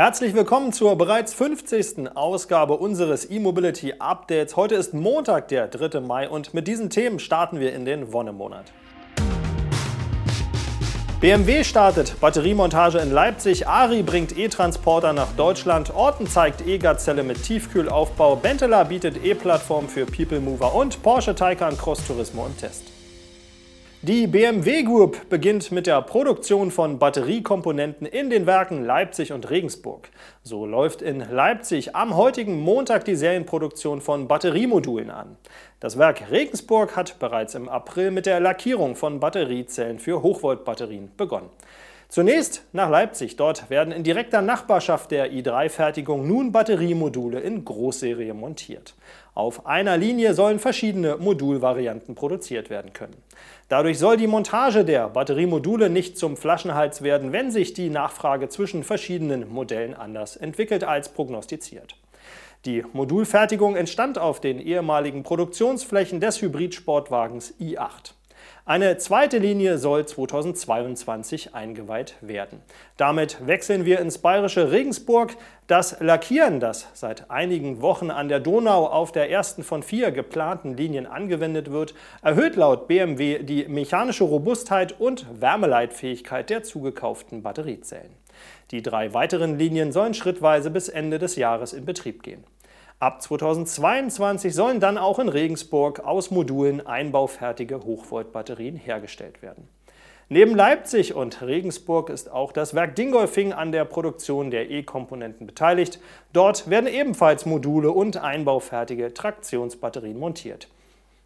Herzlich willkommen zur bereits 50. Ausgabe unseres E-Mobility Updates. Heute ist Montag, der 3. Mai und mit diesen Themen starten wir in den Wonnemonat. BMW startet Batteriemontage in Leipzig, Ari bringt E-Transporter nach Deutschland, Orten zeigt E-Gazelle mit Tiefkühlaufbau, Benteler bietet E-Plattform für People Mover und Porsche Taycan Cross Turismo im Test. Die BMW Group beginnt mit der Produktion von Batteriekomponenten in den Werken Leipzig und Regensburg. So läuft in Leipzig am heutigen Montag die Serienproduktion von Batteriemodulen an. Das Werk Regensburg hat bereits im April mit der Lackierung von Batteriezellen für Hochvoltbatterien begonnen. Zunächst nach Leipzig. Dort werden in direkter Nachbarschaft der i3-Fertigung nun Batteriemodule in Großserie montiert. Auf einer Linie sollen verschiedene Modulvarianten produziert werden können. Dadurch soll die Montage der Batteriemodule nicht zum Flaschenhals werden, wenn sich die Nachfrage zwischen verschiedenen Modellen anders entwickelt als prognostiziert. Die Modulfertigung entstand auf den ehemaligen Produktionsflächen des Hybridsportwagens i8. Eine zweite Linie soll 2022 eingeweiht werden. Damit wechseln wir ins bayerische Regensburg. Das Lackieren, das seit einigen Wochen an der Donau auf der ersten von vier geplanten Linien angewendet wird, erhöht laut BMW die mechanische Robustheit und Wärmeleitfähigkeit der zugekauften Batteriezellen. Die drei weiteren Linien sollen schrittweise bis Ende des Jahres in Betrieb gehen. Ab 2022 sollen dann auch in Regensburg aus Modulen einbaufertige Hochvoltbatterien hergestellt werden. Neben Leipzig und Regensburg ist auch das Werk Dingolfing an der Produktion der E-Komponenten beteiligt. Dort werden ebenfalls Module und einbaufertige Traktionsbatterien montiert.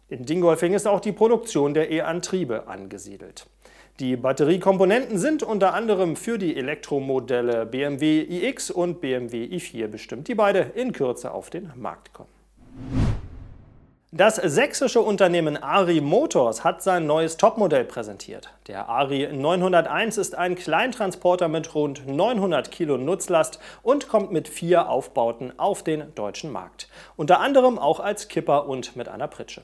In Dingolfing ist auch die Produktion der E-Antriebe angesiedelt. Die Batteriekomponenten sind unter anderem für die Elektromodelle BMW iX und BMW i4 bestimmt, die beide in Kürze auf den Markt kommen. Das sächsische Unternehmen Ari Motors hat sein neues Topmodell präsentiert. Der Ari 901 ist ein Kleintransporter mit rund 900 Kilo Nutzlast und kommt mit vier Aufbauten auf den deutschen Markt. Unter anderem auch als Kipper und mit einer Pritsche.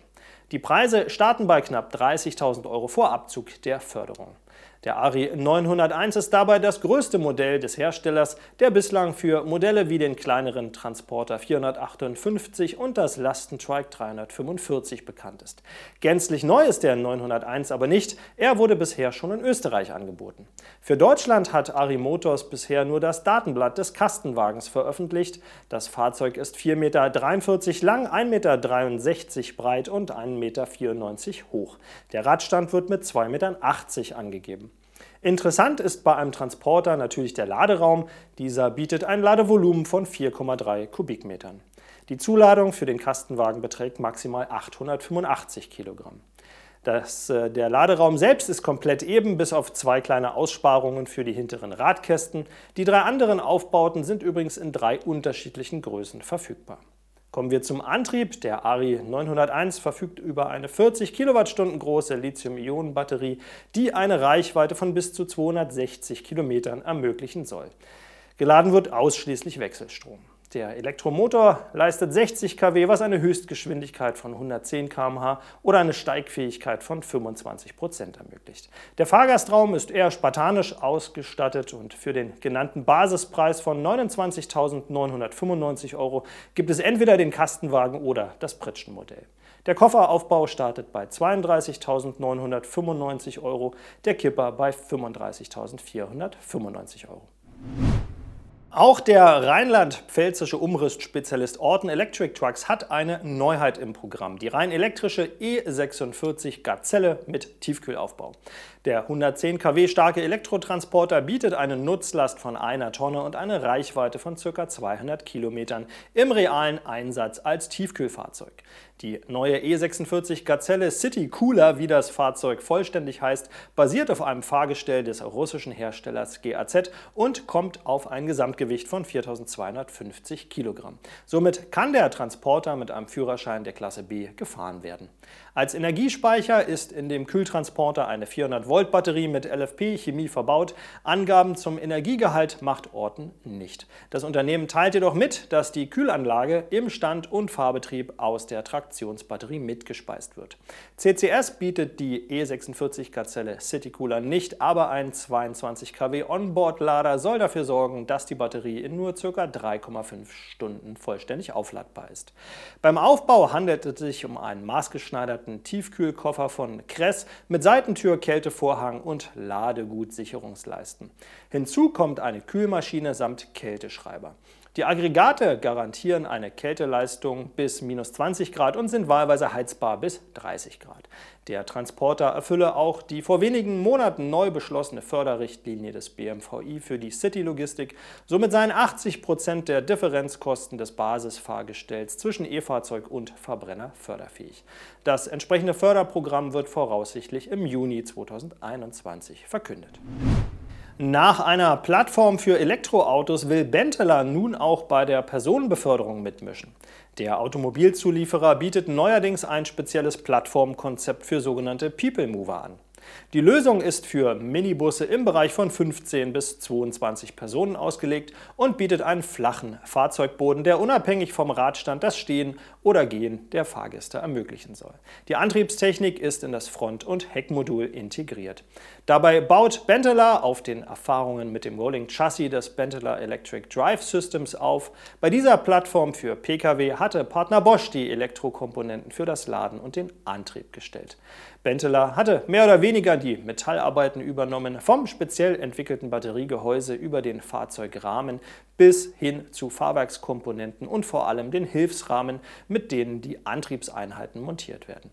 Die Preise starten bei knapp 30.000 Euro vor Abzug der Förderung. Der Ari 901 ist dabei das größte Modell des Herstellers, der bislang für Modelle wie den kleineren Transporter 458 und das Lastentrike 345 bekannt ist. Gänzlich neu ist der 901 aber nicht, er wurde bisher schon in Österreich angeboten. Für Deutschland hat Ari Motors bisher nur das Datenblatt des Kastenwagens veröffentlicht. Das Fahrzeug ist 4,43 Meter lang, 1,63 Meter breit und 1,94 Meter hoch. Der Radstand wird mit 2,80 Meter angegeben. Interessant ist bei einem Transporter natürlich der Laderaum. Dieser bietet ein Ladevolumen von 4,3 Kubikmetern. Die Zuladung für den Kastenwagen beträgt maximal 885 Kilogramm. Das, äh, der Laderaum selbst ist komplett eben, bis auf zwei kleine Aussparungen für die hinteren Radkästen. Die drei anderen Aufbauten sind übrigens in drei unterschiedlichen Größen verfügbar. Kommen wir zum Antrieb. Der Ari 901 verfügt über eine 40 Kilowattstunden große Lithium-Ionen-Batterie, die eine Reichweite von bis zu 260 Kilometern ermöglichen soll. Geladen wird ausschließlich Wechselstrom. Der Elektromotor leistet 60 kW, was eine Höchstgeschwindigkeit von 110 km/h oder eine Steigfähigkeit von 25 Prozent ermöglicht. Der Fahrgastraum ist eher spartanisch ausgestattet und für den genannten Basispreis von 29.995 Euro gibt es entweder den Kastenwagen oder das Pritschenmodell. Der Kofferaufbau startet bei 32.995 Euro, der Kipper bei 35.495 Euro. Auch der rheinland-pfälzische Umrüstspezialist Orton Electric Trucks hat eine Neuheit im Programm, die rein elektrische E46 Gazelle mit Tiefkühlaufbau. Der 110 kW starke Elektrotransporter bietet eine Nutzlast von einer Tonne und eine Reichweite von ca. 200 Kilometern im realen Einsatz als Tiefkühlfahrzeug. Die neue E46 Gazelle City Cooler, wie das Fahrzeug vollständig heißt, basiert auf einem Fahrgestell des russischen Herstellers GAZ und kommt auf ein Gesamtgewicht von 4250 Kilogramm. Somit kann der Transporter mit einem Führerschein der Klasse B gefahren werden. Als Energiespeicher ist in dem Kühltransporter eine 400 800-Volt-Batterie mit LFP-Chemie verbaut. Angaben zum Energiegehalt macht Orten nicht. Das Unternehmen teilt jedoch mit, dass die Kühlanlage im Stand- und Fahrbetrieb aus der Traktionsbatterie mitgespeist wird. CCS bietet die E46-Gazelle Citycooler nicht, aber ein 22 kW Onboard-Lader soll dafür sorgen, dass die Batterie in nur ca. 3,5 Stunden vollständig aufladbar ist. Beim Aufbau handelt es sich um einen maßgeschneiderten Tiefkühlkoffer von Kress mit Seitentür, Kältevorhang und Ladegutsicherungsleisten. Hinzu kommt eine Kühlmaschine samt Kälteschreiber. Die Aggregate garantieren eine Kälteleistung bis minus 20 Grad und sind wahlweise heizbar bis 30 Grad. Der Transporter erfülle auch die vor wenigen Monaten neu beschlossene Förderrichtlinie des BMVI für die City-Logistik. Somit seien 80 Prozent der Differenzkosten des Basisfahrgestells zwischen E-Fahrzeug und Verbrenner förderfähig. Das entsprechende Förderprogramm wird voraussichtlich im Juni 2021 verkündet. Nach einer Plattform für Elektroautos will Benteler nun auch bei der Personenbeförderung mitmischen. Der Automobilzulieferer bietet neuerdings ein spezielles Plattformkonzept für sogenannte People Mover an. Die Lösung ist für Minibusse im Bereich von 15 bis 22 Personen ausgelegt und bietet einen flachen Fahrzeugboden, der unabhängig vom Radstand das Stehen oder Gehen der Fahrgäste ermöglichen soll. Die Antriebstechnik ist in das Front- und Heckmodul integriert. Dabei baut Benteler auf den Erfahrungen mit dem Rolling Chassis des Benteler Electric Drive Systems auf. Bei dieser Plattform für Pkw hatte Partner Bosch die Elektrokomponenten für das Laden und den Antrieb gestellt. Benteler hatte mehr oder weniger die Metallarbeiten übernommen, vom speziell entwickelten Batteriegehäuse über den Fahrzeugrahmen bis hin zu Fahrwerkskomponenten und vor allem den Hilfsrahmen, mit denen die Antriebseinheiten montiert werden.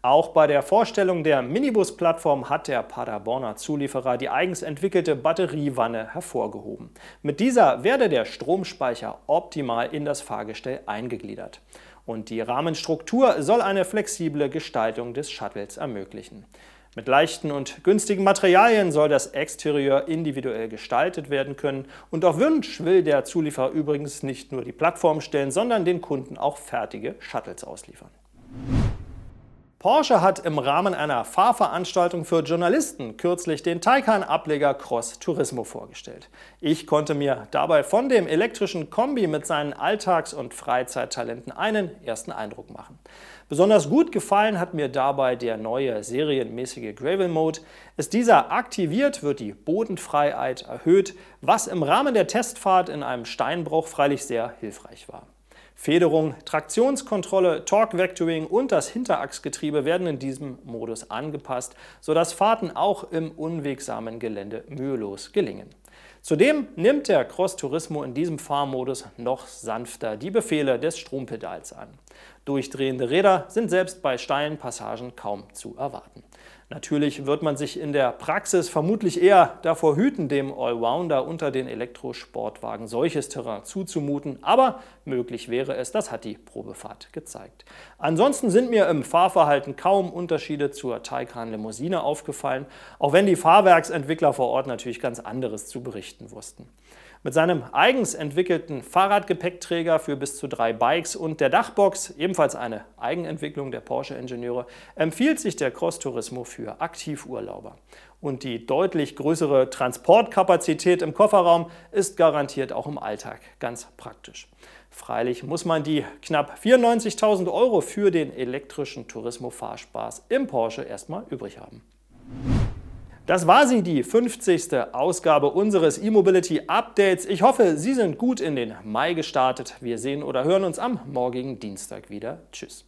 Auch bei der Vorstellung der Minibus-Plattform hat der Paderborner Zulieferer die eigens entwickelte Batteriewanne hervorgehoben. Mit dieser werde der Stromspeicher optimal in das Fahrgestell eingegliedert und die Rahmenstruktur soll eine flexible Gestaltung des Shuttles ermöglichen. Mit leichten und günstigen Materialien soll das Exterieur individuell gestaltet werden können und auf Wunsch will der Zulieferer übrigens nicht nur die Plattform stellen, sondern den Kunden auch fertige Shuttles ausliefern. Porsche hat im Rahmen einer Fahrveranstaltung für Journalisten kürzlich den Taycan-Ableger Cross Turismo vorgestellt. Ich konnte mir dabei von dem elektrischen Kombi mit seinen Alltags- und Freizeittalenten einen ersten Eindruck machen. Besonders gut gefallen hat mir dabei der neue serienmäßige Gravel Mode. Ist dieser aktiviert, wird die Bodenfreiheit erhöht, was im Rahmen der Testfahrt in einem Steinbruch freilich sehr hilfreich war. Federung, Traktionskontrolle, Torque Vectoring und das Hinterachsgetriebe werden in diesem Modus angepasst, sodass Fahrten auch im unwegsamen Gelände mühelos gelingen. Zudem nimmt der Cross Turismo in diesem Fahrmodus noch sanfter die Befehle des Strompedals an. Durchdrehende Räder sind selbst bei steilen Passagen kaum zu erwarten. Natürlich wird man sich in der Praxis vermutlich eher davor hüten, dem Allrounder unter den Elektrosportwagen solches Terrain zuzumuten, aber möglich wäre es, das hat die Probefahrt gezeigt. Ansonsten sind mir im Fahrverhalten kaum Unterschiede zur Taycan Limousine aufgefallen, auch wenn die Fahrwerksentwickler vor Ort natürlich ganz anderes zu berichten wussten. Mit seinem eigens entwickelten Fahrradgepäckträger für bis zu drei Bikes und der Dachbox, ebenfalls eine Eigenentwicklung der Porsche-Ingenieure, empfiehlt sich der Cross Turismo für Aktivurlauber. Und die deutlich größere Transportkapazität im Kofferraum ist garantiert auch im Alltag ganz praktisch. Freilich muss man die knapp 94.000 Euro für den elektrischen Turismo-Fahrspaß im Porsche erstmal übrig haben. Das war sie, die 50. Ausgabe unseres E-Mobility Updates. Ich hoffe, Sie sind gut in den Mai gestartet. Wir sehen oder hören uns am morgigen Dienstag wieder. Tschüss.